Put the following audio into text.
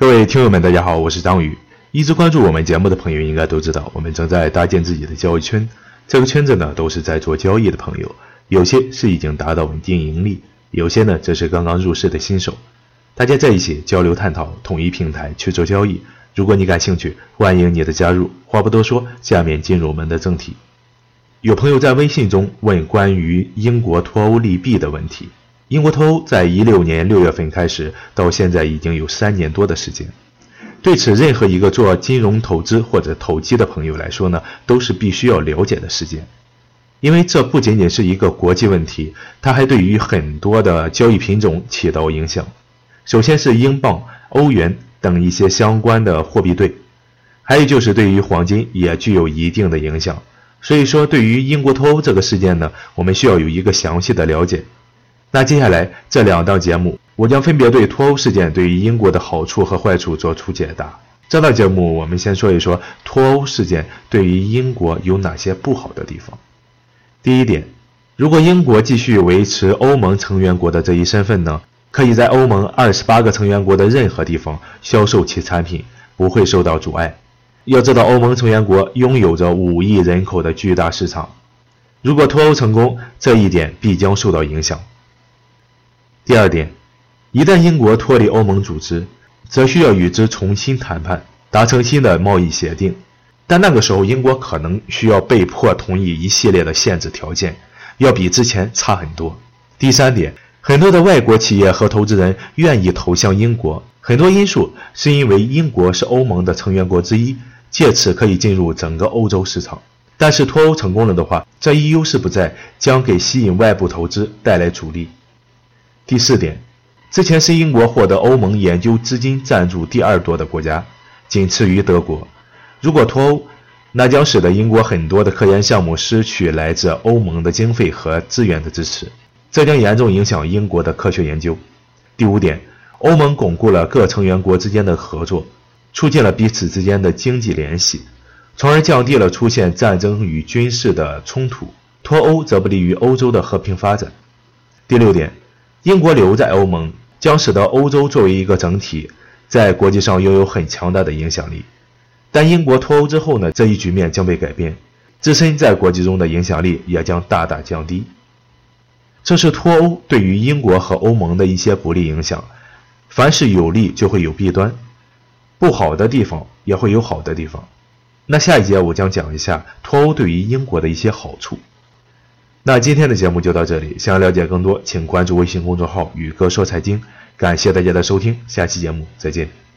各位听友们，大家好，我是张宇。一直关注我们节目的朋友应该都知道，我们正在搭建自己的交易圈。这个圈子呢，都是在做交易的朋友，有些是已经达到稳定盈利，有些呢则是刚刚入市的新手。大家在一起交流探讨，统一平台去做交易。如果你感兴趣，欢迎你的加入。话不多说，下面进入我们的正题。有朋友在微信中问关于英国脱欧利弊的问题。英国脱欧在一六年六月份开始，到现在已经有三年多的时间。对此，任何一个做金融投资或者投机的朋友来说呢，都是必须要了解的事件，因为这不仅仅是一个国际问题，它还对于很多的交易品种起到影响。首先是英镑、欧元等一些相关的货币对，还有就是对于黄金也具有一定的影响。所以说，对于英国脱欧这个事件呢，我们需要有一个详细的了解。那接下来这两档节目，我将分别对脱欧事件对于英国的好处和坏处做出解答。这档节目我们先说一说脱欧事件对于英国有哪些不好的地方。第一点，如果英国继续维持欧盟成员国的这一身份呢，可以在欧盟二十八个成员国的任何地方销售其产品，不会受到阻碍。要知道，欧盟成员国拥有着五亿人口的巨大市场，如果脱欧成功，这一点必将受到影响。第二点，一旦英国脱离欧盟组织，则需要与之重新谈判，达成新的贸易协定。但那个时候，英国可能需要被迫同意一系列的限制条件，要比之前差很多。第三点，很多的外国企业和投资人愿意投向英国，很多因素是因为英国是欧盟的成员国之一，借此可以进入整个欧洲市场。但是脱欧成功了的话，这一优势不在，将给吸引外部投资带来阻力。第四点，之前是英国获得欧盟研究资金赞助第二多的国家，仅次于德国。如果脱欧，那将使得英国很多的科研项目失去来自欧盟的经费和资源的支持，这将严重影响英国的科学研究。第五点，欧盟巩固了各成员国之间的合作，促进了彼此之间的经济联系，从而降低了出现战争与军事的冲突。脱欧则不利于欧洲的和平发展。第六点。英国留在欧盟将使得欧洲作为一个整体，在国际上拥有很强大的影响力。但英国脱欧之后呢？这一局面将被改变，自身在国际中的影响力也将大大降低。这是脱欧对于英国和欧盟的一些不利影响。凡是有利就会有弊端，不好的地方也会有好的地方。那下一节我将讲一下脱欧对于英国的一些好处。那今天的节目就到这里，想要了解更多，请关注微信公众号“宇哥说财经”。感谢大家的收听，下期节目再见。